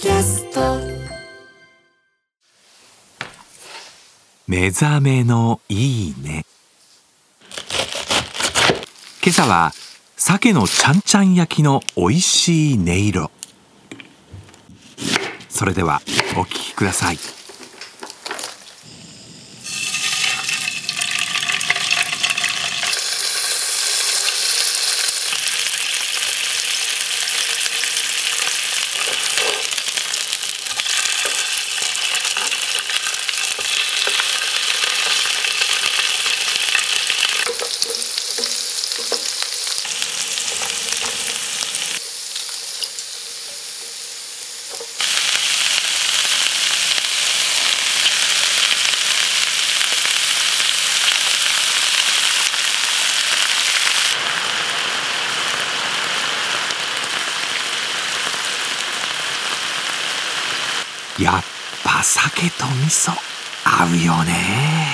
キャスト。目覚めのいいね。今朝は鮭のちゃんちゃん焼きの美味しい音色。それではお聞きください。やっぱ鮭と味噌合うよね。